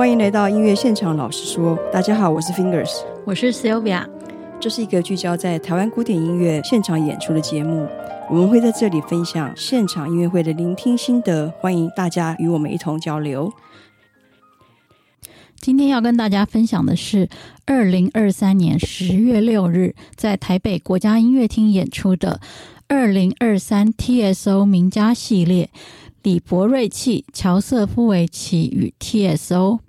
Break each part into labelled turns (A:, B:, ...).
A: 欢迎来到音乐现场，老实说，大家好，我是 Fingers，
B: 我是 Sylvia，
A: 这是一个聚焦在台湾古典音乐现场演出的节目，我们会在这里分享现场音乐会的聆听心得，欢迎大家与我们一同交流。
B: 今天要跟大家分享的是二零二三年十月六日在台北国家音乐厅演出的二零二三 TSO 名家系列，李博瑞器、乔瑟夫维奇与 TSO，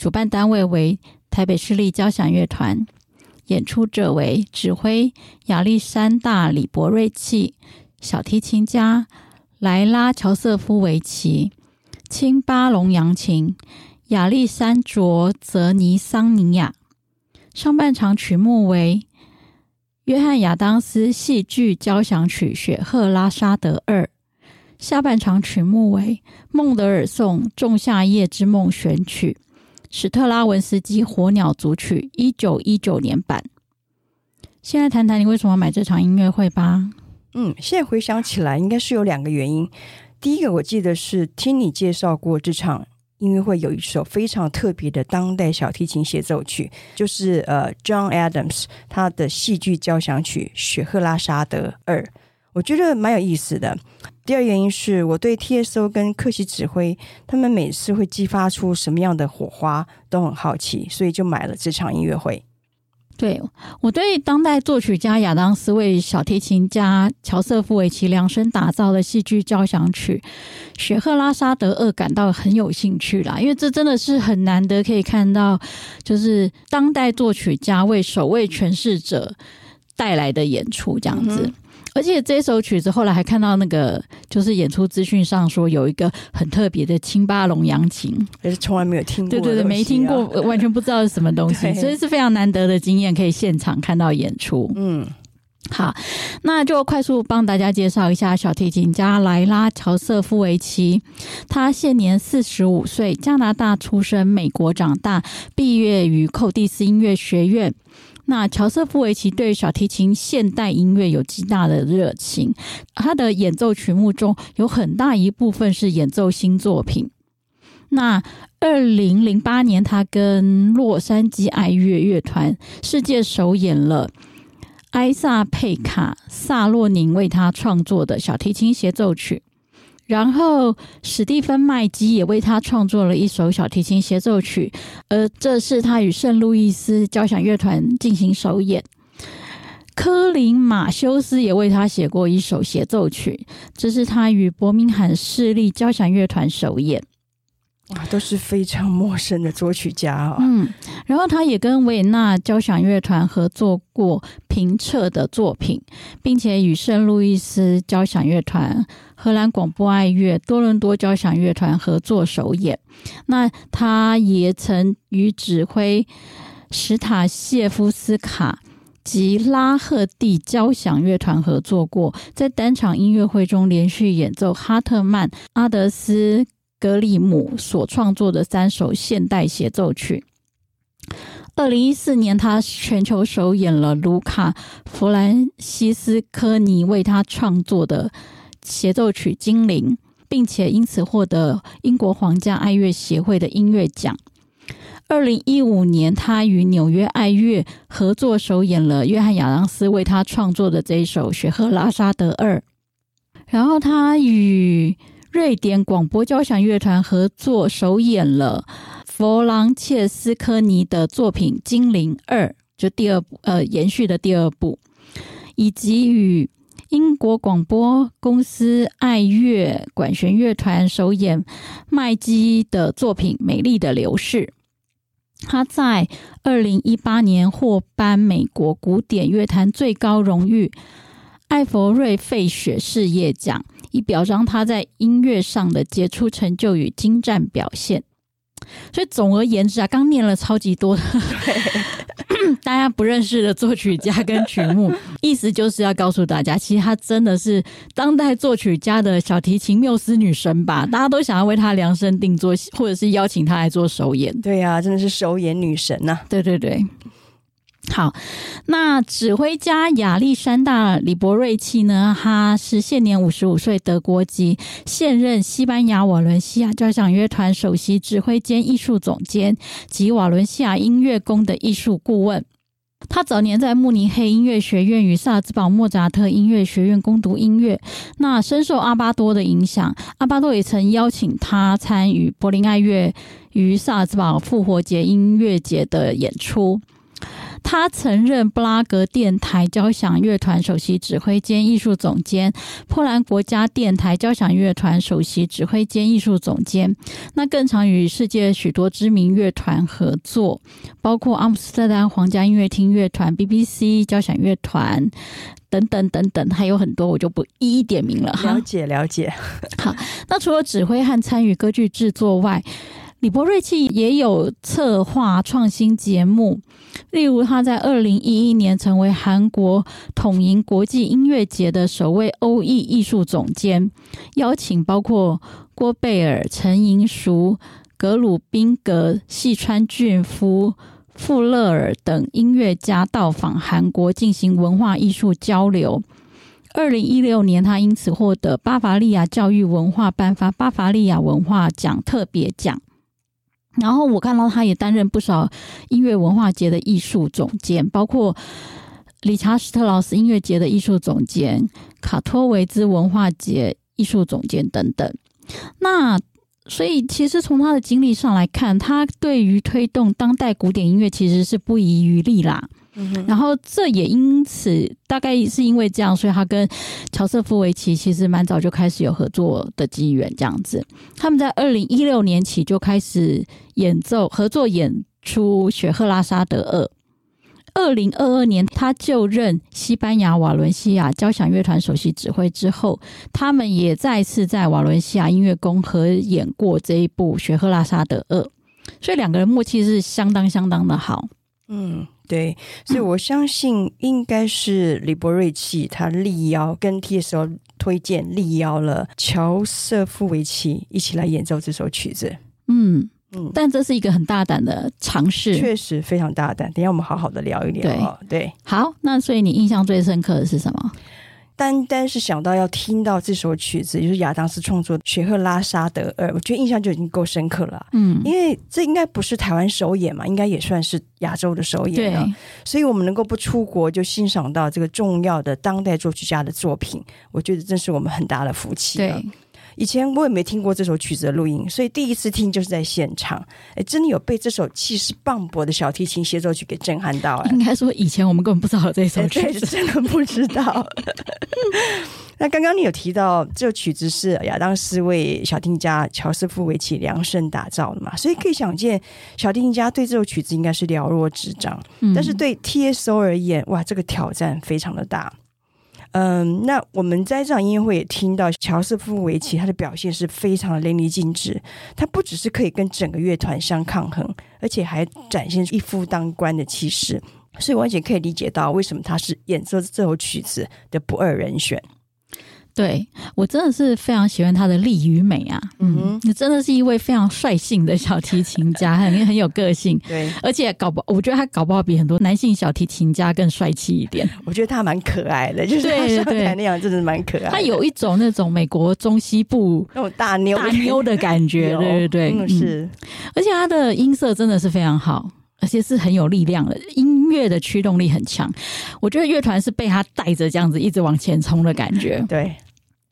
B: 主办单位为台北市立交响乐团，演出者为指挥亚历山大李博瑞器、小提琴家莱拉乔瑟夫维奇、青巴龙扬琴。亚历山卓·泽尼桑尼亚，上半场曲目为约翰·亚当斯戏剧交响曲《雪赫拉沙德二》，下半场曲目为孟德尔颂《仲夏夜之梦》选曲，史特拉文斯基《火鸟组曲》一九一九年版。现在谈谈你为什么买这场音乐会吧？
A: 嗯，现在回想起来，应该是有两个原因。第一个，我记得是听你介绍过这场。音乐会有一首非常特别的当代小提琴协奏曲，就是呃，John Adams 他的戏剧交响曲《雪赫拉沙德二》，我觉得蛮有意思的。第二原因是我对 TSO 跟客席指挥他们每次会激发出什么样的火花都很好奇，所以就买了这场音乐会。
B: 对，我对当代作曲家亚当斯为小提琴家乔瑟夫维奇量身打造的戏剧交响曲《雪赫拉沙德二》感到很有兴趣啦，因为这真的是很难得可以看到，就是当代作曲家为首位诠释者带来的演出这样子。而且这首曲子后来还看到那个，就是演出资讯上说有一个很特别的青巴龙扬琴，
A: 也是从来没有听过，
B: 对对对，没听过，完全不知道是什么东西，所以是非常难得的经验，可以现场看到演出。嗯，好，那就快速帮大家介绍一下小提琴家莱拉乔瑟夫维奇，他现年四十五岁，加拿大出生，美国长大，毕业于寇蒂斯音乐学院。那乔瑟夫维奇对小提琴现代音乐有极大的热情，他的演奏曲目中有很大一部分是演奏新作品。那二零零八年，他跟洛杉矶爱乐乐团世界首演了埃萨佩卡萨洛宁为他创作的小提琴协奏曲。然后，史蒂芬麦基也为他创作了一首小提琴协奏曲，而这是他与圣路易斯交响乐团进行首演。科林马修斯也为他写过一首协奏曲，这是他与伯明翰市立交响乐团首演。
A: 啊，都是非常陌生的作曲家啊！
B: 嗯，然后他也跟维也纳交响乐团合作过评测的作品，并且与圣路易斯交响乐团、荷兰广播爱乐、多伦多交响乐团合作首演。那他也曾与指挥史塔谢夫斯卡及拉赫蒂交响乐团合作过，在单场音乐会中连续演奏哈特曼、阿德斯。格里姆所创作的三首现代协奏曲。二零一四年，他全球首演了卢卡·弗兰西斯科尼为他创作的协奏曲《精灵》，并且因此获得英国皇家爱乐协会的音乐奖。二零一五年，他与纽约爱乐合作首演了约翰·亚当斯为他创作的这一首《雪赫拉沙德二》，然后他与瑞典广播交响乐团合作首演了弗朗切斯科尼的作品《精灵二》，就第二部，呃，延续的第二部，以及与英国广播公司爱乐管弦乐团首演麦基的作品《美丽的流逝》。他在二零一八年获颁美国古典乐坛最高荣誉艾弗瑞费雪事业奖。以表彰他在音乐上的杰出成就与精湛表现。所以总而言之啊，刚念了超级多 大家不认识的作曲家跟曲目，意思就是要告诉大家，其实他真的是当代作曲家的小提琴缪斯女神吧？大家都想要为他量身定做，或者是邀请他来做首演。
A: 对呀、啊，真的是首演女神呐、啊！
B: 对对对。好，那指挥家亚历山大·李博瑞奇呢？他是现年五十五岁，德国籍，现任西班牙瓦伦西亚交响乐团首席指挥兼艺术总监及瓦伦西亚音乐宫的艺术顾问。他早年在慕尼黑音乐学院与萨尔兹堡莫扎特音乐学院攻读音乐，那深受阿巴多的影响。阿巴多也曾邀请他参与柏林爱乐与萨尔兹堡复活节音乐节的演出。他曾任布拉格电台交响乐团首席指挥兼艺术总监，波兰国家电台交响乐团首席指挥兼艺术总监。那更常与世界许多知名乐团合作，包括阿姆斯特丹皇家音乐厅乐团、BBC 交响乐团等等等等，还有很多，我就不一一点名了。
A: 了解了解。
B: 好，那除了指挥和参与歌剧制作外，李博瑞契也有策划创新节目，例如他在二零一一年成为韩国统营国际音乐节的首位欧裔艺术总监，邀请包括郭贝尔、陈银淑、格鲁宾格、细川俊夫、富勒尔等音乐家到访韩国进行文化艺术交流。二零一六年，他因此获得巴伐利亚教育文化颁发巴伐利亚文化奖特别奖。然后我看到他也担任不少音乐文化节的艺术总监，包括理查斯特劳斯音乐节的艺术总监、卡托维兹文化节艺术总监等等。那所以其实从他的经历上来看，他对于推动当代古典音乐其实是不遗余力啦。然后这也因此，大概是因为这样，所以他跟乔瑟夫维奇其实蛮早就开始有合作的机缘，这样子。他们在二零一六年起就开始演奏合作演出《雪赫拉沙德二》。二零二二年，他就任西班牙瓦伦西亚交响乐团首席指挥之后，他们也再次在瓦伦西亚音乐宫合演过这一部《雪赫拉沙德二》，所以两个人默契是相当相当的好。
A: 嗯。对，所以我相信应该是李博瑞奇他力邀跟 TSO 推荐力邀了乔瑟夫维奇一起来演奏这首曲子。
B: 嗯嗯，但这是一个很大胆的尝试，
A: 确实非常大胆。等一下我们好好的聊一聊。对，对，
B: 好，那所以你印象最深刻的是什么？
A: 单单是想到要听到这首曲子，就是亚当斯创作的《雪赫拉沙德二》，我觉得印象就已经够深刻了。嗯，因为这应该不是台湾首演嘛，应该也算是亚洲的首演了。所以我们能够不出国就欣赏到这个重要的当代作曲家的作品，我觉得这是我们很大的福气。对。以前我也没听过这首曲子的录音，所以第一次听就是在现场。哎，真的有被这首气势磅礴的小提琴协奏曲给震撼到。
B: 应该说以前我们根本不知道这首曲子，
A: 真的不知道。那刚刚你有提到这首曲子是亚当斯为小提琴家乔斯夫维奇量身打造的嘛？所以可以想见，小提琴家对这首曲子应该是了若指掌。嗯，但是对 TSO 而言，哇，这个挑战非常的大。嗯，那我们在这场音乐会也听到乔瑟夫维奇他的表现是非常的淋漓尽致。他不只是可以跟整个乐团相抗衡，而且还展现出一夫当关的气势，所以完全可以理解到为什么他是演奏这首曲子的不二人选。
B: 对，我真的是非常喜欢他的力与美啊！嗯，你真的是一位非常率性的小提琴家，很很有个性。对，而且搞不，我觉得他搞不好比很多男性小提琴家更帅气一点。
A: 我觉得他蛮可爱的，就是他上台那样，真的蛮可爱的。
B: 他有一种那种美国中西部
A: 那种大妞
B: 大妞的感觉，对对对，
A: 嗯，是。
B: 而且他的音色真的是非常好，而且是很有力量的，音乐的驱动力很强。我觉得乐团是被他带着这样子一直往前冲的感觉。
A: 对。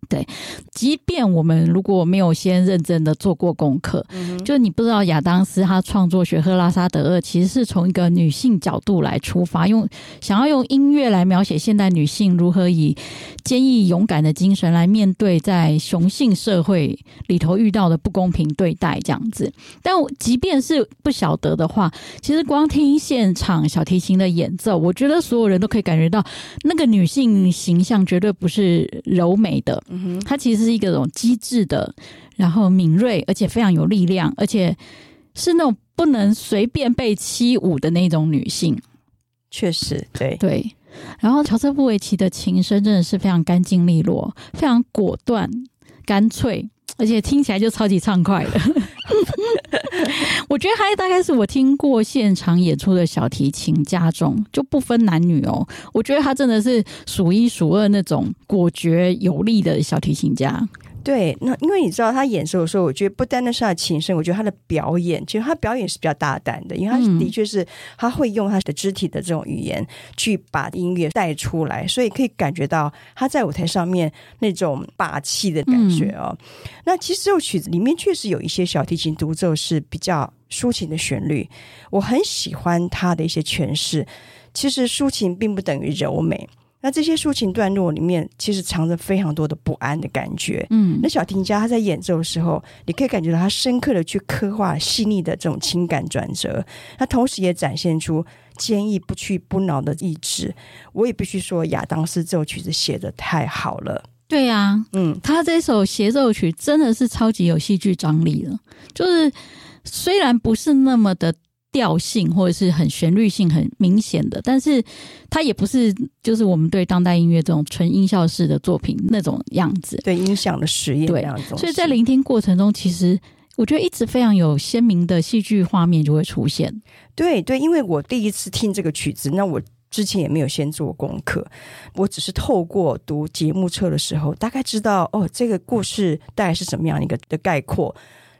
B: 对，即便我们如果没有先认真的做过功课，嗯、就你不知道亚当斯他创作《雪赫拉沙德二》其实是从一个女性角度来出发，用想要用音乐来描写现代女性如何以坚毅勇敢的精神来面对在雄性社会里头遇到的不公平对待这样子。但即便是不晓得的话，其实光听现场小提琴的演奏，我觉得所有人都可以感觉到那个女性形象绝对不是柔美的。它其实是一个种机智的，然后敏锐，而且非常有力量，而且是那种不能随便被欺侮的那种女性。
A: 确实，对
B: 对。然后乔瑟夫维奇的琴声真的是非常干净利落，非常果断、干脆，而且听起来就超级畅快的。我觉得他大概是我听过现场演出的小提琴家中就不分男女哦。我觉得他真的是数一数二那种果决有力的小提琴家。
A: 对，那因为你知道他演奏的时候，我觉得不单单是他的琴声，我觉得他的表演，其实他表演是比较大胆的，因为他的确是他会用他的肢体的这种语言去把音乐带出来，所以可以感觉到他在舞台上面那种霸气的感觉哦。嗯、那其实这首曲子里面确实有一些小提琴独奏是比较抒情的旋律，我很喜欢他的一些诠释。其实抒情并不等于柔美。那这些抒情段落里面，其实藏着非常多的不安的感觉。嗯，那小提琴家他在演奏的时候，你可以感觉到他深刻的去刻画细腻的这种情感转折。他同时也展现出坚毅不屈不挠的意志。我也必须说，亚当斯这首曲子写的太好了。
B: 对呀、啊，嗯，他这首协奏曲真的是超级有戏剧张力了。就是虽然不是那么的。调性或者是很旋律性很明显的，但是它也不是就是我们对当代音乐这种纯音效式的作品那种样子，
A: 对音响的实验
B: 对，所以在聆听过程中，其实我觉得一直非常有鲜明的戏剧画面就会出现。
A: 对对，因为我第一次听这个曲子，那我之前也没有先做功课，我只是透过读节目册的时候，大概知道哦，这个故事大概是什么样一个的概括。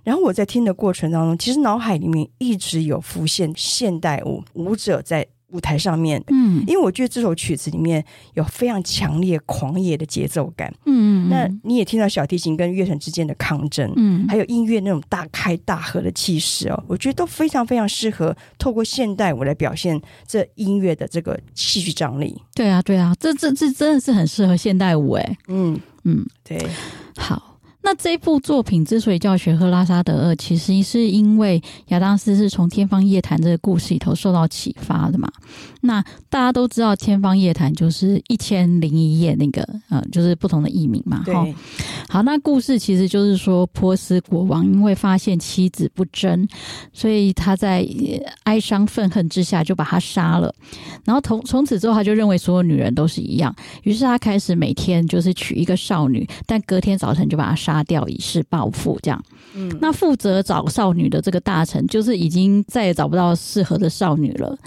A: 然后我在听的过程当中，其实脑海里面一直有浮现现代舞舞者在舞台上面，嗯，因为我觉得这首曲子里面有非常强烈狂野的节奏感，嗯，那你也听到小提琴跟乐团之间的抗争，嗯，还有音乐那种大开大合的气势哦，我觉得都非常非常适合透过现代舞来表现这音乐的这个戏剧张力。
B: 对啊，对啊，这这这真的是很适合现代舞哎。
A: 嗯。嗯，对，
B: 好。那这部作品之所以叫《雪赫拉沙德二》，其实是因为亚当斯是从《天方夜谭》这个故事里头受到启发的嘛。那大家都知道，《天方夜谭》就是一千零一夜那个，呃，就是不同的译名嘛。
A: 哈。
B: 好，那故事其实就是说，波斯国王因为发现妻子不贞，所以他在哀伤愤恨之下就把她杀了。然后从从此之后，他就认为所有女人都是一样，于是他开始每天就是娶一个少女，但隔天早晨就把她杀。杀掉以示报复，这样。嗯，那负责找少女的这个大臣，就是已经再也找不到适合的少女了。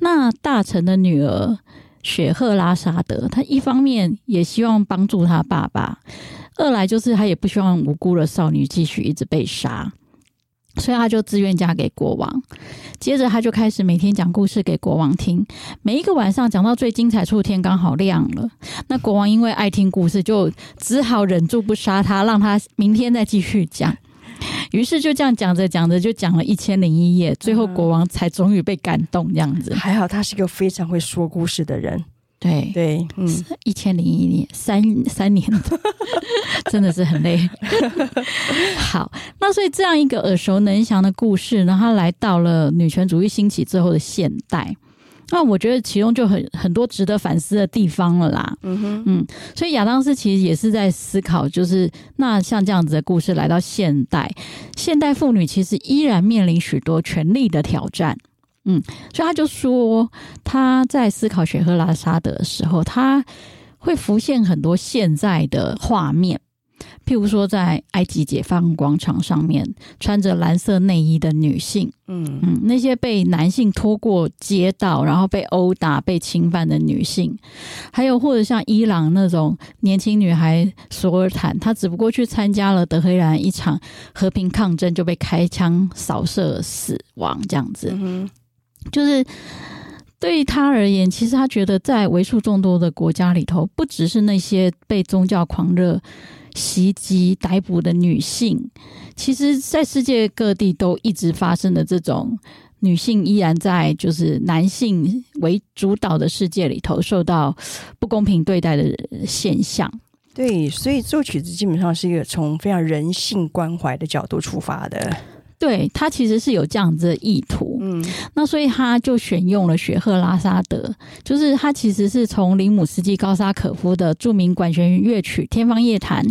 B: 那大臣的女儿雪赫拉沙德，她一方面也希望帮助她爸爸，二来就是她也不希望无辜的少女继续一直被杀。所以他就自愿嫁给国王，接着他就开始每天讲故事给国王听。每一个晚上讲到最精彩处，天刚好亮了。那国王因为爱听故事，就只好忍住不杀他，让他明天再继续讲。于是就这样讲着讲着，就讲了一千零一夜，最后国王才终于被感动。这样子，
A: 还好他是一个非常会说故事的人。
B: 对
A: 对，嗯，
B: 一千零一年，三三年，真的是很累。好，那所以这样一个耳熟能详的故事，然后来到了女权主义兴起之后的现代，那我觉得其中就很很多值得反思的地方了啦。嗯哼，嗯，所以亚当斯其实也是在思考，就是那像这样子的故事来到现代，现代妇女其实依然面临许多权力的挑战。嗯，所以他就说他在思考雪赫拉萨德的时候，他会浮现很多现在的画面，譬如说在埃及解放广场上面穿着蓝色内衣的女性，嗯。嗯，那些被男性拖过街道，然后被殴打、被侵犯的女性，还有或者像伊朗那种年轻女孩索尔坦，她只不过去参加了德黑兰一场和平抗争，就被开枪扫射死亡，这样子。嗯就是对他而言，其实他觉得在为数众多的国家里头，不只是那些被宗教狂热袭击、逮捕的女性，其实在世界各地都一直发生的这种女性依然在就是男性为主导的世界里头受到不公平对待的现象。
A: 对，所以这首曲子基本上是一个从非常人性关怀的角度出发的。
B: 对，他其实是有这样子的意图，嗯，那所以他就选用了雪赫拉沙德，就是他其实是从林姆斯基高沙可夫的著名管弦乐曲《天方夜谭》，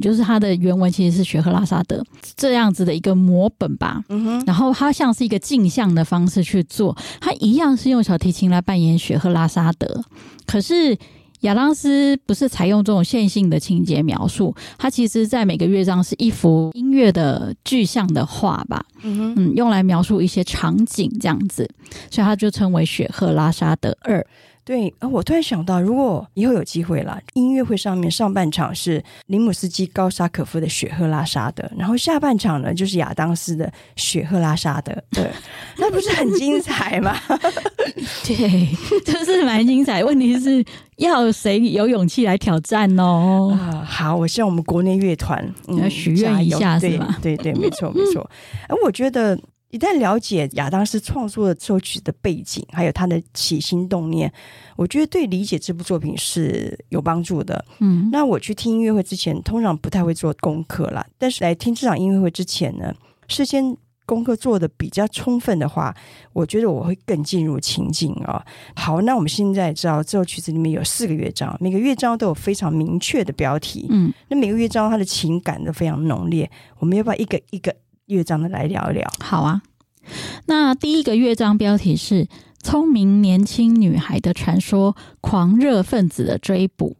B: 就是他的原文其实是雪赫拉沙德这样子的一个模本吧，嗯哼，然后他像是一个镜像的方式去做，他一样是用小提琴来扮演雪赫拉沙德，可是亚当斯不是采用这种线性的情节描述，它其实在每个乐章是一幅音乐的具象的画吧，嗯哼，嗯，用来描述一些场景这样子，所以它就称为雪赫拉沙德二。
A: 对，啊，我突然想到，如果以后有机会了，音乐会上面上半场是林姆斯基高沙可夫的《雪赫拉沙德》，然后下半场呢就是亚当斯的《雪赫拉沙德》，对，那不是很精彩吗？
B: 对，就是蛮精彩。问题是要谁有勇气来挑战哦？
A: 啊，好，我希望我们国内乐团
B: 要许愿一下，是吧？
A: 对对，对，没错没错。而 我觉得。一旦了解亚当斯创作的作曲的背景，还有他的起心动念，我觉得对理解这部作品是有帮助的。嗯，那我去听音乐会之前，通常不太会做功课啦。但是来听这场音乐会之前呢，事先功课做的比较充分的话，我觉得我会更进入情境啊。好，那我们现在知道这首曲子里面有四个乐章，每个乐章都有非常明确的标题。嗯，那每个乐章它的情感都非常浓烈。我们要不要一个一个？乐章的来聊一聊，
B: 好啊。那第一个乐章标题是“聪明年轻女孩的传说，狂热分子的追捕”。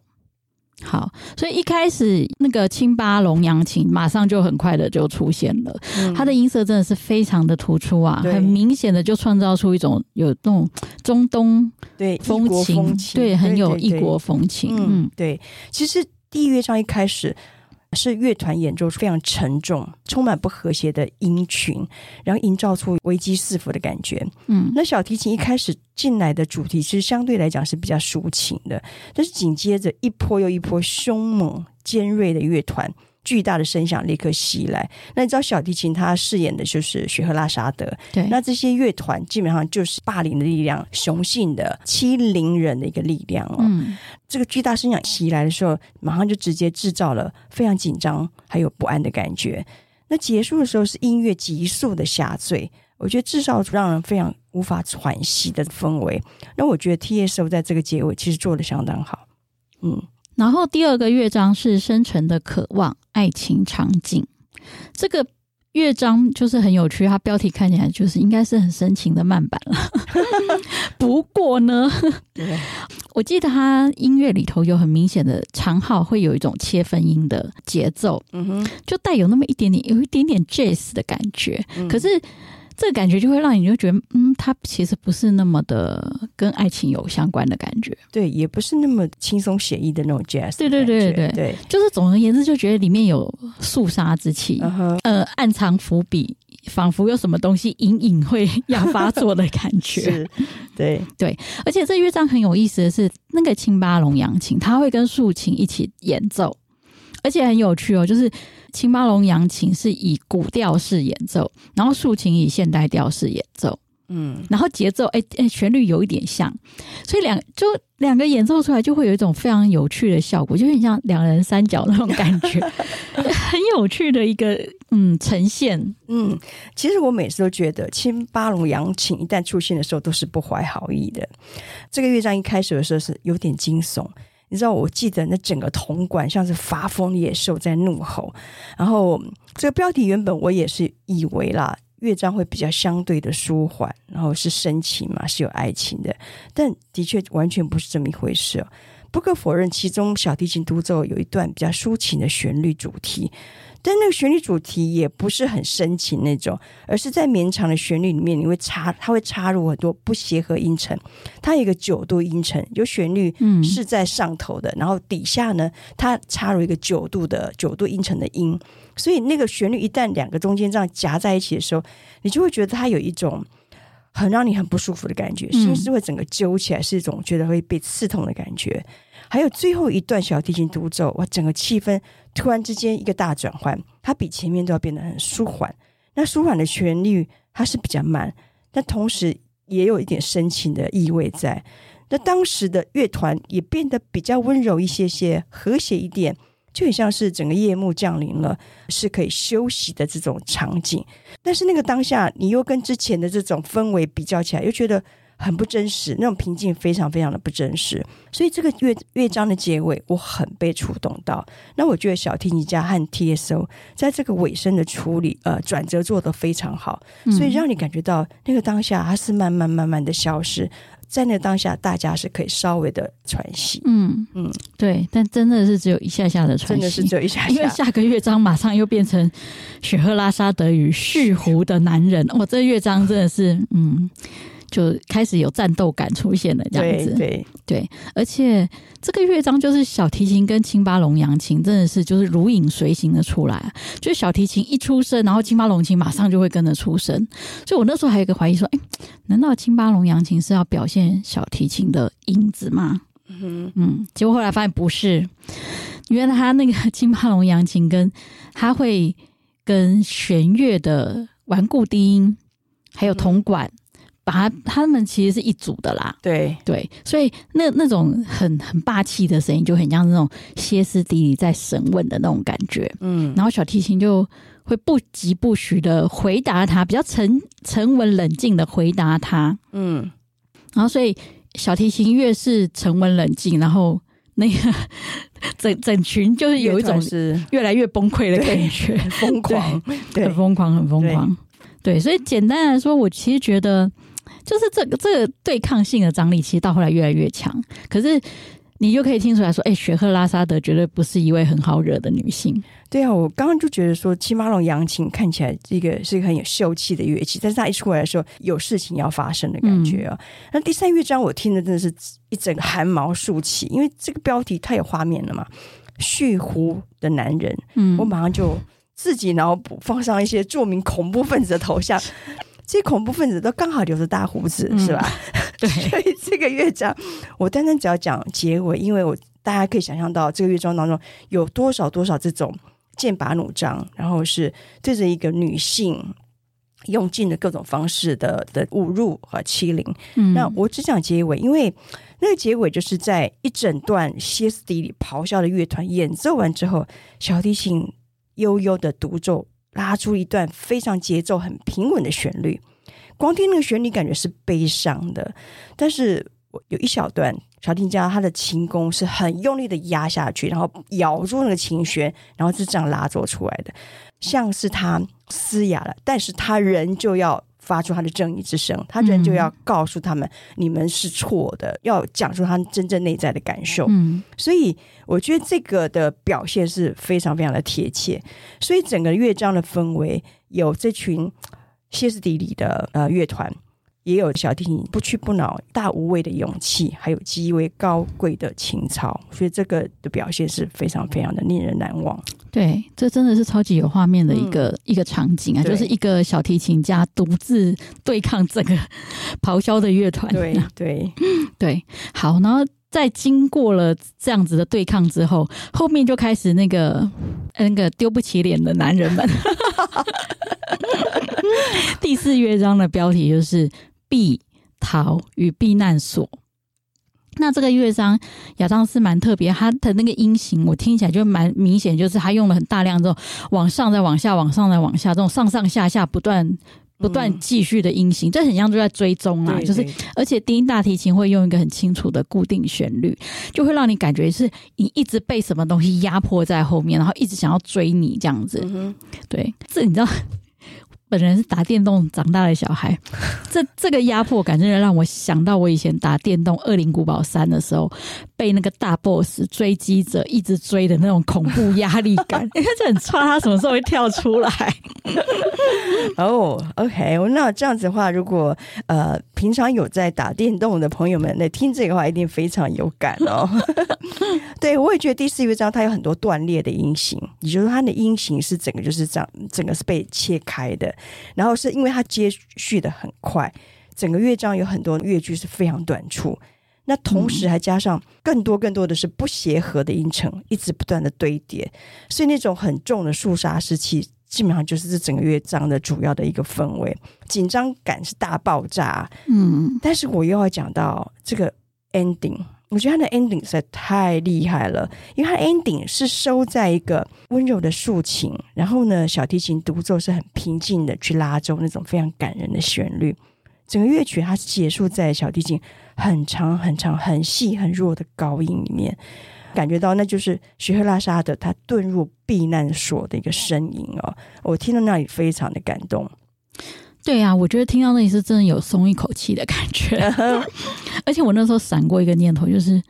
B: 好，所以一开始那个青巴龙扬琴马上就很快的就出现了，嗯、它的音色真的是非常的突出啊，很明显的就创造出一种有那种中东对风情，对，很有异国风情。
A: 嗯，对。其实第一乐章一开始。是乐团演奏非常沉重、充满不和谐的音群，然后营造出危机四伏的感觉。嗯，那小提琴一开始进来的主题其实相对来讲是比较抒情的，但是紧接着一波又一波凶猛尖锐的乐团。巨大的声响立刻袭来。那你知道小提琴他饰演的就是雪赫拉沙德，对。那这些乐团基本上就是霸凌的力量，雄性的欺凌人的一个力量哦。嗯。这个巨大声响袭来的时候，马上就直接制造了非常紧张还有不安的感觉。那结束的时候是音乐急速的下坠，我觉得制造出让人非常无法喘息的氛围。那我觉得 TSO 在这个结尾其实做的相当好。嗯。
B: 然后第二个乐章是深沉的渴望，爱情场景。这个乐章就是很有趣，它标题看起来就是应该是很深情的慢板了。不过呢，我记得它音乐里头有很明显的长号，会有一种切分音的节奏，嗯哼，就带有那么一点点，有一点点 jazz 的感觉。可是。这个感觉就会让你就觉得，嗯，它其实不是那么的跟爱情有相关的感觉，
A: 对，也不是那么轻松写意的那种 jazz，
B: 对对对对对，就是总而言之，就觉得里面有肃杀之气，uh -huh. 呃，暗藏伏笔，仿佛有什么东西隐隐会要发作的感觉，
A: 是，对。
B: 对，而且这乐章很有意思的是，那个青巴龙扬琴，它会跟竖琴一起演奏。而且很有趣哦，就是青巴龙扬琴是以古调式演奏，然后竖琴以现代调式演奏，嗯，然后节奏哎哎旋律有一点像，所以两就两个演奏出来就会有一种非常有趣的效果，就很像两人三角那种感觉，很有趣的一个嗯呈现。
A: 嗯，其实我每次都觉得青巴龙扬琴一旦出现的时候都是不怀好意的。这个乐章一开始的时候是有点惊悚。你知道，我记得那整个铜管像是发疯野兽在怒吼。然后这个标题原本我也是以为啦，乐章会比较相对的舒缓，然后是深情嘛，是有爱情的。但的确完全不是这么一回事。不可否认，其中小提琴独奏有一段比较抒情的旋律主题。但那个旋律主题也不是很深情那种，而是在绵长的旋律里面，你会插，它会插入很多不协和音程。它有一个九度音程，有旋律是在上头的，嗯、然后底下呢，它插入一个九度的九度音程的音，所以那个旋律一旦两个中间这样夹在一起的时候，你就会觉得它有一种很让你很不舒服的感觉，心是会整个揪起来，是一种觉得会被刺痛的感觉。还有最后一段小提琴独奏，哇，整个气氛突然之间一个大转换，它比前面都要变得很舒缓。那舒缓的旋律它是比较慢，但同时也有一点深情的意味在。那当时的乐团也变得比较温柔一些些，和谐一点，就很像是整个夜幕降临了，是可以休息的这种场景。但是那个当下，你又跟之前的这种氛围比较起来，又觉得。很不真实，那种平静非常非常的不真实。所以这个乐乐章的结尾，我很被触动到。那我觉得小提琴家和 TSO 在这个尾声的处理，呃，转折做得非常好，所以让你感觉到那个当下它是慢慢慢慢的消失。在那当下，大家是可以稍微的喘息。
B: 嗯嗯，对，但真的是只有一下下的喘息，
A: 真的是只有一下下。
B: 因为下个乐章马上又变成雪赫拉沙德与蓄胡的男人，哇，这乐章真的是嗯。就开始有战斗感出现了，这样子，
A: 对对，
B: 对，而且这个乐章就是小提琴跟青巴龙扬琴真的是就是如影随形的出来，就是小提琴一出声，然后青巴龙琴马上就会跟着出声，所以我那时候还有一个怀疑说，哎，难道青巴龙扬琴是要表现小提琴的影子吗？嗯嗯，结果后来发现不是，原来他那个青巴龙扬琴跟他会跟弦乐的顽固低音还有铜管。嗯把他他们其实是一组的啦，
A: 对。
B: 对，所以那那种很很霸气的声音，就很像那种歇斯底里在审问的那种感觉，嗯，然后小提琴就会不疾不徐的回答他，比较沉沉稳冷静的回答他，嗯，然后所以小提琴越是沉稳冷静，然后那个 整整群就是有一种是。越来越崩溃的感觉，
A: 疯狂，
B: 对，很疯狂，很疯狂，对，所以简单来说，我其实觉得。就是这个这个对抗性的张力，其实到后来越来越强。可是你就可以听出来说，哎，雪赫拉沙德绝对不是一位很好惹的女性。
A: 对啊，我刚刚就觉得说，青巴龙扬琴看起来这个是一个很有秀气的乐器，但是它一出来的时候，有事情要发生的感觉啊。嗯、那第三乐章我听的真的是一整个汗毛竖起，因为这个标题太有画面了嘛，蓄胡的男人。嗯，我马上就自己脑补放上一些著名恐怖分子的头像。这些恐怖分子都刚好留着大胡子，嗯、是吧？
B: 对，
A: 所以这个乐章，我单单只要讲结尾，因为我大家可以想象到这个乐章当中有多少多少这种剑拔弩张，然后是对着一个女性用尽了各种方式的的侮辱和欺凌。嗯、那我只讲结尾，因为那个结尾就是在一整段歇斯底里咆哮的乐团演奏完之后，小提琴悠悠的独奏。拉出一段非常节奏很平稳的旋律，光听那个旋律感觉是悲伤的，但是我有一小段小提家他的琴弓是很用力的压下去，然后咬住那个琴弦，然后是这样拉奏出来的，像是他嘶哑了，但是他人就要。发出他的正义之声，他人就要告诉他们，嗯、你们是错的，要讲出他真正内在的感受。嗯，所以我觉得这个的表现是非常非常的贴切。所以整个乐章的氛围有这群歇斯底里的呃乐团。也有小提琴不屈不挠、大无畏的勇气，还有极为高贵的情操，所以这个的表现是非常非常的令人难忘。
B: 对，这真的是超级有画面的一个、嗯、一个场景啊！就是一个小提琴家独自对抗整个咆哮的乐团。
A: 对对
B: 对，好，然后在经过了这样子的对抗之后，后面就开始那个那个丢不起脸的男人们。第四乐章的标题就是。避逃与避难所。那这个乐章亚当斯蛮特别，他的那个音型我听起来就蛮明显，就是他用了很大量这种往上再往下、往上再往下这种上上下下不断不断继续的音型，嗯、这很像就在追踪啊。对对就是而且低音大提琴会用一个很清楚的固定旋律，就会让你感觉是你一直被什么东西压迫在后面，然后一直想要追你这样子。对，这你知道。本人是打电动长大的小孩，这这个压迫感真的让我想到我以前打电动《恶灵古堡三》的时候，被那个大 boss 追击者一直追的那种恐怖压力感。你看这很差，他什么时候会跳出来？
A: 哦、oh,，OK，那这样子的话，如果呃平常有在打电动的朋友们那听这个话，一定非常有感哦。对，我也觉得第四乐章它有很多断裂的音型，也就是它的音型是整个就是这样，整个是被切开的。然后是因为它接续的很快，整个乐章有很多乐句是非常短促，那同时还加上更多更多的是不协和的音程，一直不断的堆叠，所以那种很重的肃杀时期，基本上就是这整个乐章的主要的一个氛围，紧张感是大爆炸。嗯，但是我又要讲到这个 ending。我觉得他的 ending 实在太厉害了，因为他 ending 是收在一个温柔的竖琴，然后呢，小提琴独奏是很平静的去拉奏那种非常感人的旋律，整个乐曲它结束在小提琴很长很长很细很弱的高音里面，感觉到那就是雪赫拉沙的他遁入避难所的一个声音哦，我听到那里非常的感动。
B: 对呀、啊，我觉得听到那里是真的有松一口气的感觉，而且我那时候闪过一个念头，就是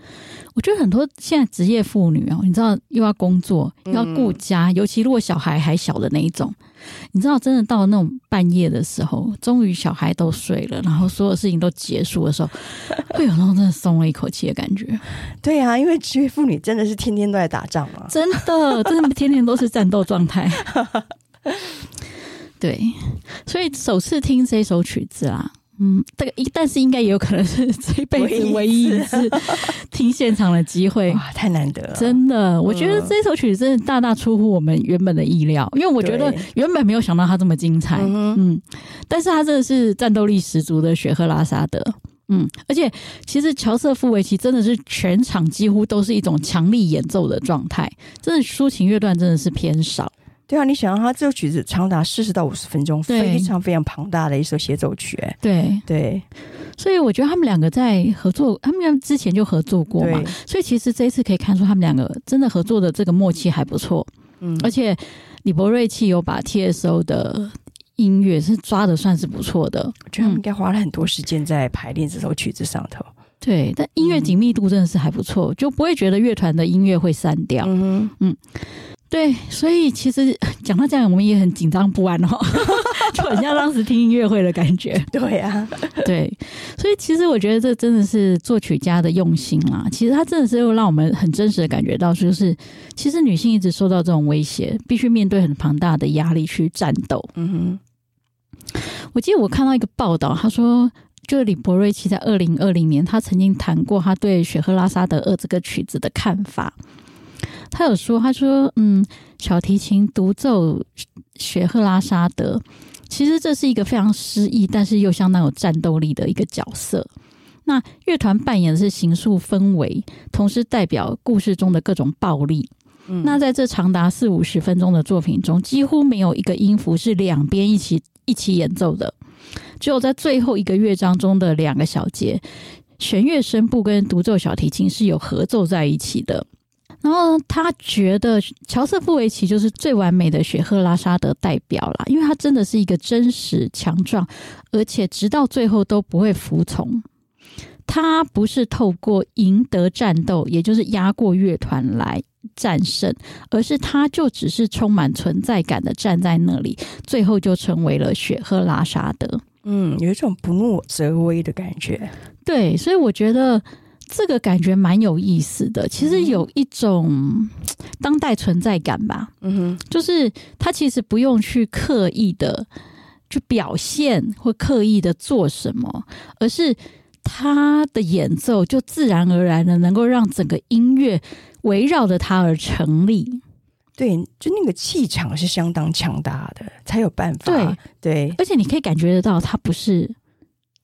B: 我觉得很多现在职业妇女哦，你知道又要工作又要顾家，嗯、尤其如果小孩还小的那一种，你知道真的到了那种半夜的时候，终于小孩都睡了，然后所有事情都结束的时候，会有那种真的松了一口气的感觉。
A: 对呀、啊，因为职业妇女真的是天天都在打仗嘛，
B: 真的，真的天天都是战斗状态。对，所以首次听这首曲子啊，嗯，这个一，但是应该也有可能是这辈子唯一一次 听现场的机会，
A: 哇，太难得了！
B: 真的，我觉得这首曲子真的大大出乎我们原本的意料，因为我觉得原本没有想到它这么精彩，嗯，嗯，但是它真的是战斗力十足的雪赫拉沙德，嗯，而且其实乔瑟夫维奇真的是全场几乎都是一种强力演奏的状态，真的抒情乐段真的是偏少。
A: 对啊，你想让他这首曲子长达四十到五十分钟，非常非常庞大的一首协奏曲，哎，
B: 对。
A: 对，
B: 所以我觉得他们两个在合作，他们俩之前就合作过嘛，所以其实这一次可以看出他们两个真的合作的这个默契还不错，嗯，而且李博瑞气有把 TSO 的音乐是抓的算是不错的，
A: 我觉得他们应该花了很多时间在排练这首曲子上头，
B: 对，但音乐紧密度真的是还不错，就不会觉得乐团的音乐会散掉，嗯。嗯。对，所以其实 讲到这样，我们也很紧张不安哦，就很像当时听音乐会的感觉。
A: 对啊，
B: 对，所以其实我觉得这真的是作曲家的用心啦。其实他真的是又让我们很真实的感觉到，就是其实女性一直受到这种威胁，必须面对很庞大的压力去战斗。嗯哼，我记得我看到一个报道，他说，就李博瑞奇在二零二零年，他曾经谈过他对雪赫拉沙德二这个曲子的看法。他有说，他说，嗯，小提琴独奏雪赫拉沙德，其实这是一个非常诗意，但是又相当有战斗力的一个角色。那乐团扮演的是形塑氛围，同时代表故事中的各种暴力。嗯，那在这长达四五十分钟的作品中，几乎没有一个音符是两边一起一起演奏的，只有在最后一个乐章中的两个小节，弦乐声部跟独奏小提琴是有合奏在一起的。然后他觉得乔瑟夫维奇就是最完美的雪赫拉沙德代表啦，因为他真的是一个真实强壮，而且直到最后都不会服从。他不是透过赢得战斗，也就是压过乐团来战胜，而是他就只是充满存在感的站在那里，最后就成为了雪赫拉沙德。
A: 嗯，有一种不怒则威的感觉。
B: 对，所以我觉得。这个感觉蛮有意思的，其实有一种当代存在感吧。嗯哼，就是他其实不用去刻意的去表现或刻意的做什么，而是他的演奏就自然而然的能够让整个音乐围绕着他而成立。
A: 对，就那个气场是相当强大的，才有办法。
B: 对
A: 对，
B: 而且你可以感觉得到，他不是。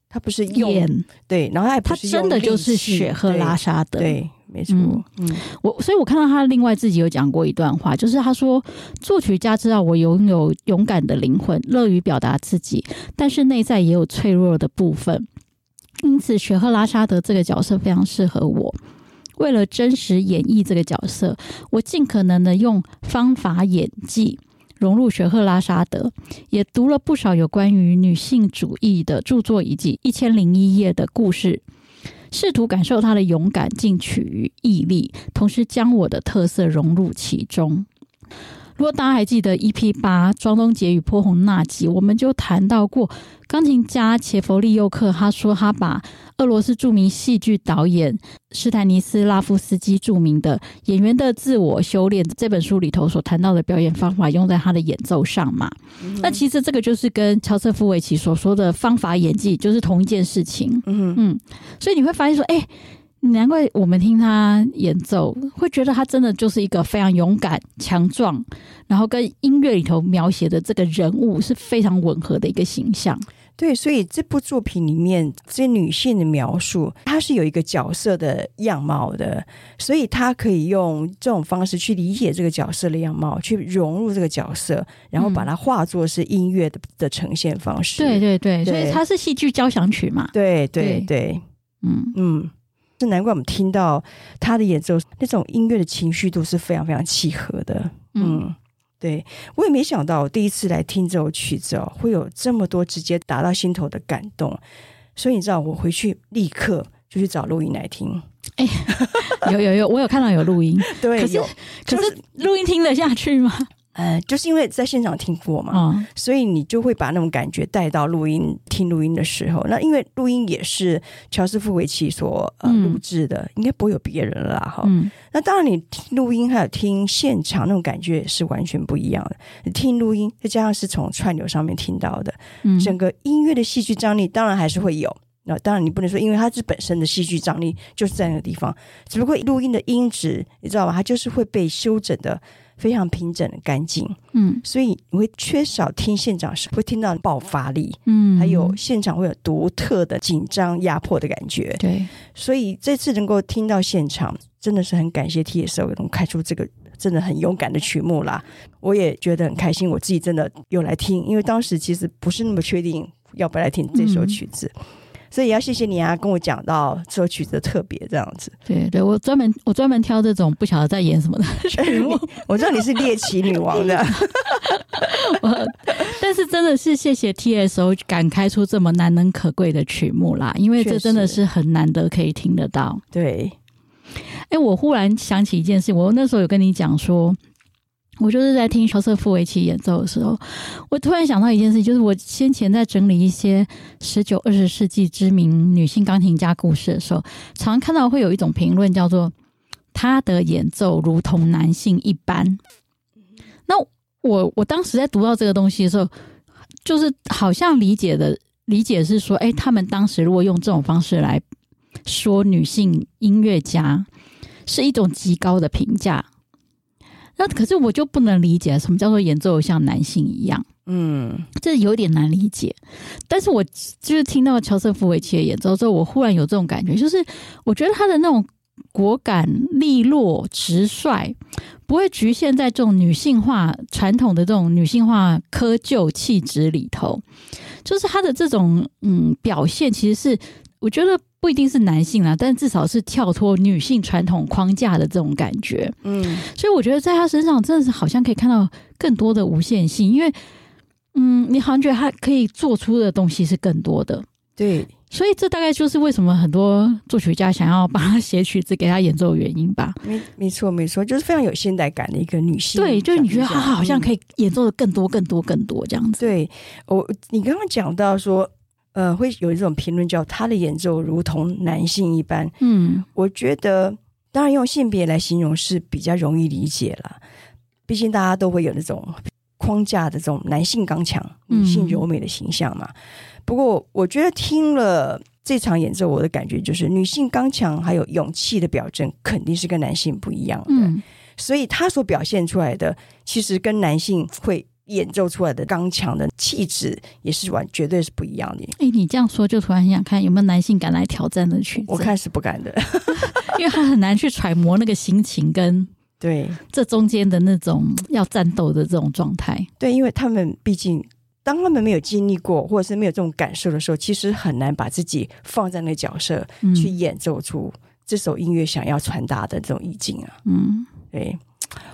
A: 他不是演对，然后他也不是
B: 他真的就是雪赫拉沙德，
A: 对，对，没错。嗯，
B: 嗯我所以，我看到他另外自己有讲过一段话，就是他说，作曲家知道我拥有勇敢的灵魂，乐于表达自己，但是内在也有脆弱的部分，因此雪赫拉沙德这个角色非常适合我。为了真实演绎这个角色，我尽可能的用方法演技。融入雪赫拉沙德，也读了不少有关于女性主义的著作，以及一千零一夜的故事，试图感受她的勇敢、进取与毅力，同时将我的特色融入其中。如果大家还记得 EP 八庄东杰与波鸿那集，我们就谈到过钢琴家切弗利尤克，他说他把俄罗斯著名戏剧导演斯坦尼斯拉夫斯基著名的《演员的自我修炼》这本书里头所谈到的表演方法，用在他的演奏上嘛。嗯、那其实这个就是跟乔瑟夫维奇所说的方法演技就是同一件事情。嗯嗯，所以你会发现说，哎、欸。难怪我们听他演奏，会觉得他真的就是一个非常勇敢、强壮，然后跟音乐里头描写的这个人物是非常吻合的一个形象。
A: 对，所以这部作品里面这些女性的描述，她是有一个角色的样貌的，所以她可以用这种方式去理解这个角色的样貌，去融入这个角色，然后把它化作是音乐的的呈现方式。
B: 对对对，对，所以它是戏剧交响曲嘛？
A: 对对对，对，嗯嗯，是难怪我们听到他的演奏，那种音乐的情绪都是非常非常契合的。嗯。嗯对，我也没想到，我第一次来听这首曲子哦，会有这么多直接打到心头的感动。所以你知道，我回去立刻就去找录音来听。
B: 哎，有有有，我有看到有录音。对，
A: 就是、
B: 可是录音听得下去吗？
A: 呃，就是因为在现场听过嘛，嗯，所以你就会把那种感觉带到录音听录音的时候。那因为录音也是乔斯富维奇所呃录制的，应该不会有别人了啦哈。嗯，那当然，你听录音还有听现场那种感觉是完全不一样的。你听录音再加上是从串流上面听到的，嗯，整个音乐的戏剧张力当然还是会有。那当然你不能说，因为它是本身的戏剧张力就是在那个地方，只不过录音的音质你知道吧？它就是会被修整的。非常平整的干净，嗯，所以你会缺少听现场时会听到爆发力，嗯，还有现场会有独特的紧张压迫的感觉，
B: 对，
A: 所以这次能够听到现场，真的是很感谢 TSO 能开出这个真的很勇敢的曲目啦，我也觉得很开心，我自己真的有来听，因为当时其实不是那么确定要不要来听这首曲子。嗯所以也要谢谢你啊，跟我讲到这首曲子的特别这样子。
B: 对对，我专门我专门挑这种不晓得在演什么的 曲目。
A: 我知道你是猎奇女王的 我，
B: 但是真的是谢谢 TSO 敢开出这么难能可贵的曲目啦，因为这真的是很难得可以听得到。
A: 对，
B: 哎，我忽然想起一件事，我那时候有跟你讲说。我就是在听乔瑟夫维奇演奏的时候，我突然想到一件事，就是我先前在整理一些十九、二十世纪知名女性钢琴家故事的时候，常常看到会有一种评论叫做“她的演奏如同男性一般”。那我我当时在读到这个东西的时候，就是好像理解的理解是说，哎，他们当时如果用这种方式来说女性音乐家，是一种极高的评价。那可是我就不能理解什么叫做演奏像男性一样，嗯，这有点难理解。但是我就是听到乔瑟夫维奇的演奏之后，我忽然有这种感觉，就是我觉得他的那种果敢、利落、直率，不会局限在这种女性化传统的这种女性化窠臼气质里头，就是他的这种嗯表现，其实是我觉得。不一定是男性啦，但至少是跳脱女性传统框架的这种感觉。嗯，所以我觉得在他身上真的是好像可以看到更多的无限性，因为嗯，你好像觉得他可以做出的东西是更多的。
A: 对，
B: 所以这大概就是为什么很多作曲家想要帮他写曲子给他演奏的原因吧。
A: 没没错没错，就是非常有现代感的一个女性。
B: 对，就是你觉得她好像可以演奏的更多更多更多这样子。
A: 对，我你刚刚讲到说。呃，会有一种评论叫他的演奏如同男性一般。嗯，我觉得当然用性别来形容是比较容易理解了，毕竟大家都会有那种框架的这种男性刚强、女性柔美的形象嘛。嗯。不过，我觉得听了这场演奏，我的感觉就是女性刚强还有勇气的表征肯定是跟男性不一样的。嗯，所以他所表现出来的其实跟男性会。演奏出来的刚强的气质也是完，绝对是不一样的。
B: 哎，你这样说就突然很想看有没有男性敢来挑战的曲子。
A: 我看是不敢的，
B: 因为他很难去揣摩那个心情跟
A: 对
B: 这中间的那种要战斗的这种状态。
A: 对，因为他们毕竟当他们没有经历过或者是没有这种感受的时候，其实很难把自己放在那个角色去演奏出这首音乐想要传达的这种意境啊。嗯，对。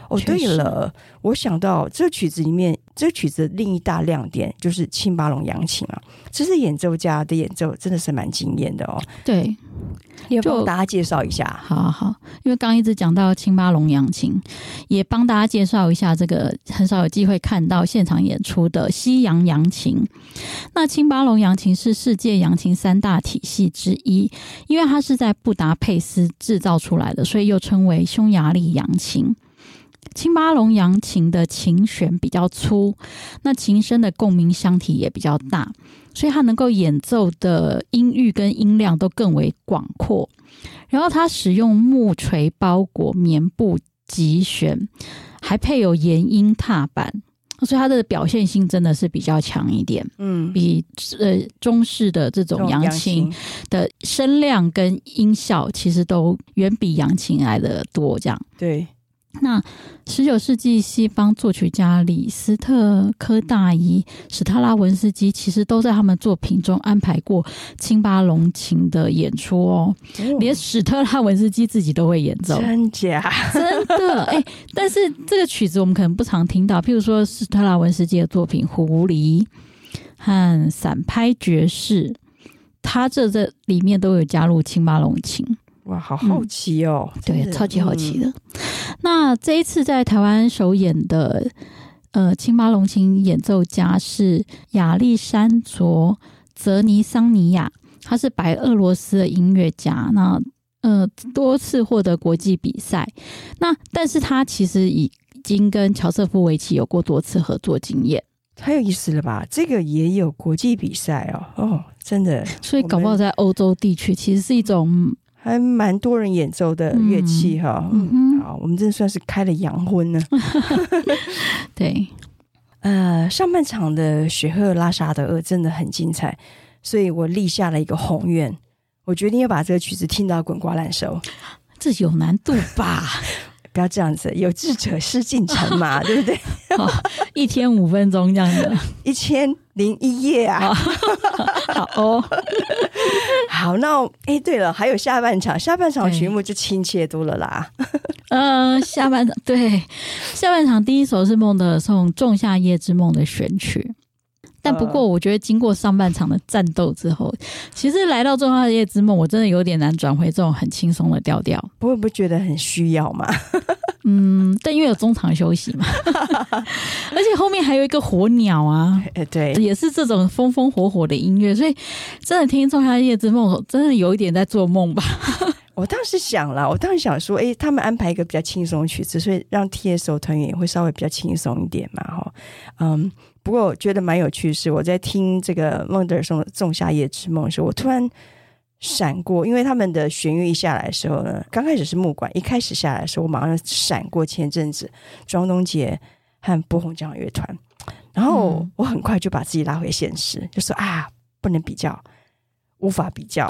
A: 哦，对了，我想到这曲子里面，这个曲子另一大亮点就是青巴龙扬琴啊，这是演奏家的演奏真的是蛮惊艳的哦。
B: 对，
A: 也帮大家介绍一下。
B: 好好好，因为刚一直讲到青巴龙扬琴，也帮大家介绍一下这个很少有机会看到现场演出的西洋扬琴。那青巴龙扬琴是世界扬琴三大体系之一，因为它是在布达佩斯制造出来的，所以又称为匈牙利扬琴。青巴龙扬琴的琴弦比较粗，那琴身的共鸣箱体也比较大，所以它能够演奏的音域跟音量都更为广阔。然后它使用木锤包裹棉布击弦，还配有延音踏板。所以它的表现性真的是比较强一点，嗯，比呃中式的这种扬琴的声量跟音效，其实都远比扬琴来的多，这样
A: 对。
B: 那十九世纪西方作曲家李斯特、科大伊、史特拉文斯基，其实都在他们作品中安排过青巴龙琴的演出哦。哦连史特拉文斯基自己都会演奏，
A: 真假？
B: 真的哎！但是这个曲子我们可能不常听到，譬如说史特拉文斯基的作品《狐狸》和散拍爵士，他这这里面都有加入青巴龙琴。
A: 哇，好好奇哦！
B: 嗯、对，超级好奇的。嗯、那这一次在台湾首演的呃青巴龙琴演奏家是亚历山卓泽尼桑尼亚，他是白俄罗斯的音乐家。那呃多次获得国际比赛。那但是他其实已经跟乔瑟夫维奇有过多次合作经验。
A: 太有意思了吧？这个也有国际比赛哦！哦，真的。
B: 所以搞不好在欧洲地区其实是一种。
A: 还蛮多人演奏的乐器哈，嗯，嗯好，我们这算是开了洋荤呢。
B: 对，
A: 呃，上半场的雪赫拉沙德尔真的很精彩，所以我立下了一个宏愿，我决定要把这个曲子听到滚瓜烂熟。
B: 这有难度吧？
A: 不要这样子，有志者事竟成嘛，对不对？
B: 好，一天五分钟这样子，
A: 一千零一夜啊！
B: 好哦，
A: 好，那哎，对了，还有下半场，下半场曲目就亲切多了啦。
B: 呃，下半场对，下半场第一首是孟德尔颂《仲夏夜之梦》的选曲。但不过，我觉得经过上半场的战斗之后，其实来到《仲夏夜之梦》，我真的有点难转回这种很轻松的调调。
A: 不会不觉得很需要吗？
B: 嗯，但因为有中场休息嘛，而且后面还有一个火鸟啊，
A: 对，
B: 也是这种风风火火的音乐，所以真的听《仲夏夜之梦》，真的有一点在做梦吧。
A: 我当时想了，我当时想说，哎，他们安排一个比较轻松的曲子，所以让 TSO 团员也会稍微比较轻松一点嘛，哈，嗯。不过我觉得蛮有趣的是，我在听这个孟德尔颂的《仲夏夜之梦》的时候，我突然闪过，因为他们的弦乐一下来的时候呢，刚开始是木管，一开始下来的时候，我马上闪过前阵子庄东杰和波鸿交响乐团，然后我很快就把自己拉回现实，就说啊，不能比较，无法比较。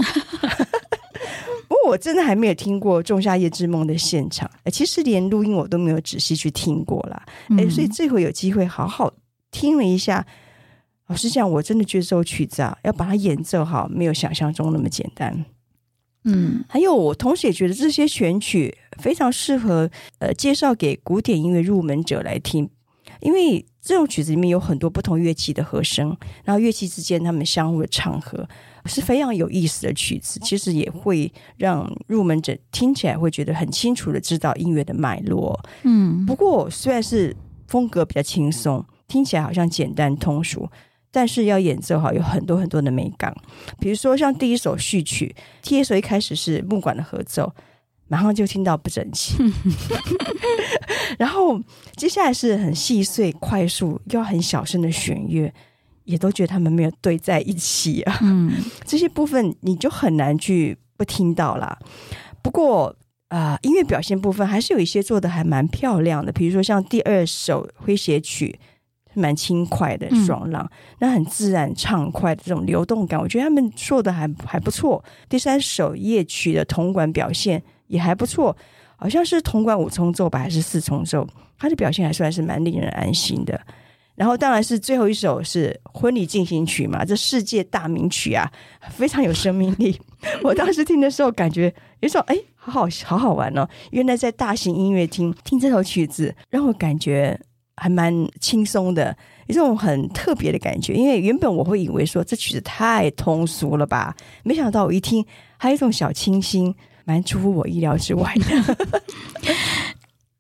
A: 不过我真的还没有听过《仲夏夜之梦》的现场，其实连录音我都没有仔细去听过啦。哎，所以这回有机会好好。听了一下，老实讲，我真的觉得这首曲子啊，要把它演奏好，没有想象中那么简单。嗯，还有我同时也觉得这些选曲非常适合呃介绍给古典音乐入门者来听，因为这种曲子里面有很多不同乐器的和声，然后乐器之间他们相互的唱和是非常有意思的曲子。其实也会让入门者听起来会觉得很清楚的知道音乐的脉络。嗯，不过虽然是风格比较轻松。听起来好像简单通俗，但是要演奏好有很多很多的美感。比如说像第一首序曲，TSO 一开始是木管的合奏，马上就听到不整齐，然后接下来是很细碎、快速又要很小声的弦乐，也都觉得他们没有对在一起啊。嗯，这些部分你就很难去不听到啦。不过啊、呃，音乐表现部分还是有一些做的还蛮漂亮的，比如说像第二首诙谐曲。蛮轻快的爽朗，嗯、那很自然畅快的这种流动感，我觉得他们做的还还不错。第三首夜曲的铜管表现也还不错，好像是铜管五重奏吧，还是四重奏？他的表现还算是蛮令人安心的。然后当然是最后一首是婚礼进行曲嘛，这世界大名曲啊，非常有生命力。我当时听的时候，感觉有时候哎，好好好好玩哦！原来在大型音乐厅听这首曲子，让我感觉。还蛮轻松的，一种很特别的感觉。因为原本我会以为说这曲子太通俗了吧，没想到我一听，还有一种小清新，蛮出乎我意料之外的。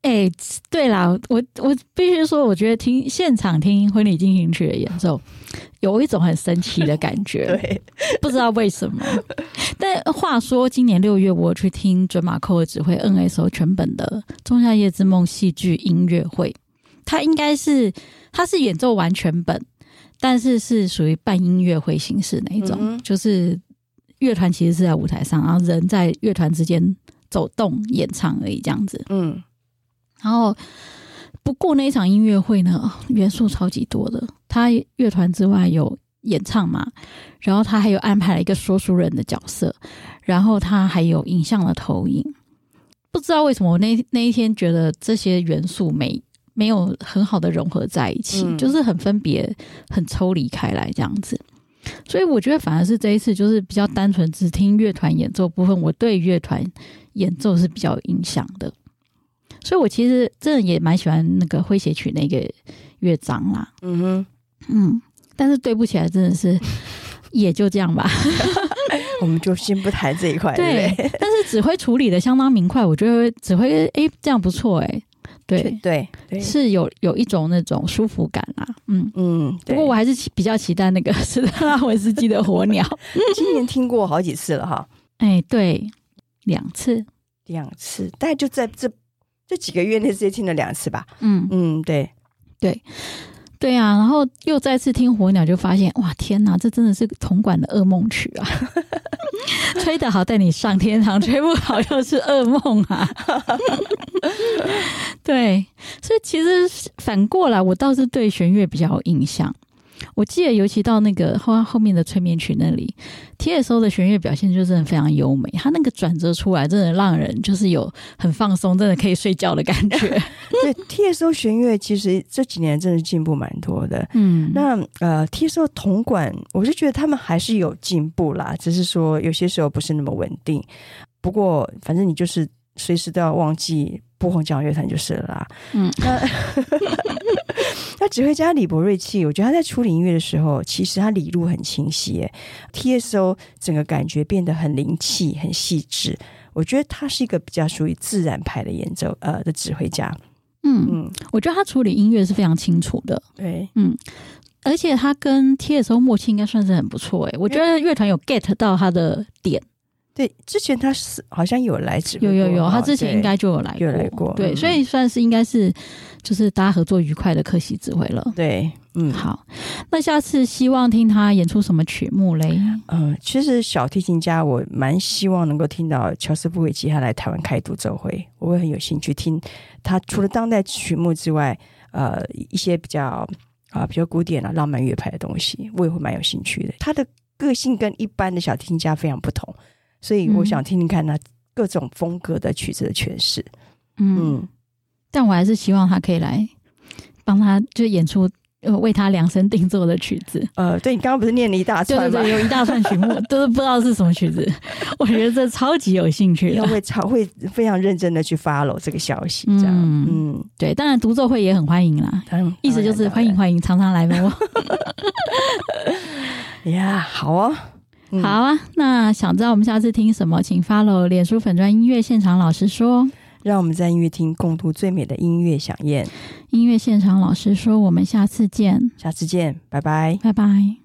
B: 哎、欸，对啦，我我必须说，我觉得听现场听婚礼进行曲的演奏，有一种很神奇的感觉。
A: 对，
B: 不知道为什么。但话说，今年六月我去听准马寇的指挥 NSO 全本的《仲夏夜之梦》戏剧音乐会。他应该是，他是演奏完全本，但是是属于半音乐会形式那一种，嗯、就是乐团其实是在舞台上，然后人在乐团之间走动演唱而已这样子。嗯，然后不过那一场音乐会呢，元素超级多的。他乐团之外有演唱嘛，然后他还有安排了一个说书人的角色，然后他还有影像的投影。不知道为什么我那那一天觉得这些元素没没有很好的融合在一起，嗯、就是很分别、很抽离开来这样子。所以我觉得反而是这一次就是比较单纯，只听乐团演奏部分，我对乐团演奏是比较有印象的。所以我其实真的也蛮喜欢那个诙谐曲那个乐章啦。嗯哼，嗯，但是对不起来，真的是 也就这样吧。
A: 我们就先不谈这一块。
B: 对，
A: 对，
B: 但是指挥处理的相当明快，我觉得指挥哎这样不错哎。对
A: 对对，
B: 是有有一种那种舒服感啦。嗯嗯，不过我还是比较期待那个斯特拉文斯基的火鸟。
A: 今年听过好几次了哈。
B: 哎，对，两次，
A: 两次，大概就在这这几个月内直接听了两次吧。嗯嗯，对
B: 对。对啊，然后又再次听火鸟，就发现哇，天哪，这真的是铜管的噩梦曲啊！吹得好带你上天堂，吹不好又是噩梦啊！对，所以其实反过来，我倒是对弦乐比较有印象。我记得，尤其到那个后后面的催眠曲那里，TSO 的弦乐表现就真的非常优美。它那个转折出来，真的让人就是有很放松，真的可以睡觉的感觉。
A: 对，TSO 弦乐其实这几年真的进步蛮多的。嗯，那呃，TSO 铜管，我是觉得他们还是有进步啦，只是说有些时候不是那么稳定。不过，反正你就是随时都要忘记不红交响乐团就是了啦。嗯。那 那指挥家李博瑞气，我觉得他在处理音乐的时候，其实他理路很清晰。TSO 整个感觉变得很灵气、很细致。我觉得他是一个比较属于自然派的演奏呃的指挥家。
B: 嗯嗯，我觉得他处理音乐是非常清楚的。
A: 对，
B: 嗯，而且他跟 TSO 默契应该算是很不错。诶，我觉得乐团有 get 到他的点。
A: 对，之前他是好像有来指挥，
B: 有有有，他之前应该就有来过，
A: 有来过，
B: 对，所以算是应该是就是大家合作愉快的客席指挥了。
A: 对，嗯，
B: 好，那下次希望听他演出什么曲目嘞？
A: 嗯，其实小提琴家我蛮希望能够听到乔斯布韦奇他来台湾开独奏会，我会很有兴趣听他除了当代曲目之外，呃，一些比较啊、呃、比较古典啊浪漫乐派的东西，我也会蛮有兴趣的。他的个性跟一般的小提琴家非常不同。所以我想听听看他各种风格的曲子的诠释，
B: 嗯，嗯，但我还是希望他可以来帮他就演出呃为他量身定做的曲子。
A: 呃，对，你刚刚不是念了一大串吗？
B: 对对对，有一大串曲目 都是不知道是什么曲子，我觉得这超级有兴趣，
A: 他 会超会非常认真的去 follow 这个消息，这样，嗯，
B: 嗯对，当然独奏会也很欢迎啦，嗯，意思就是欢迎欢迎，常常来呗。
A: 呀，好啊。
B: 好啊，那想知道我们下次听什么，请 follow 脸书粉专音乐现场老师说，
A: 让我们在音乐厅共度最美的音乐飨宴。
B: 音乐现场老师说，我们下次见，
A: 下次见，拜拜，
B: 拜拜。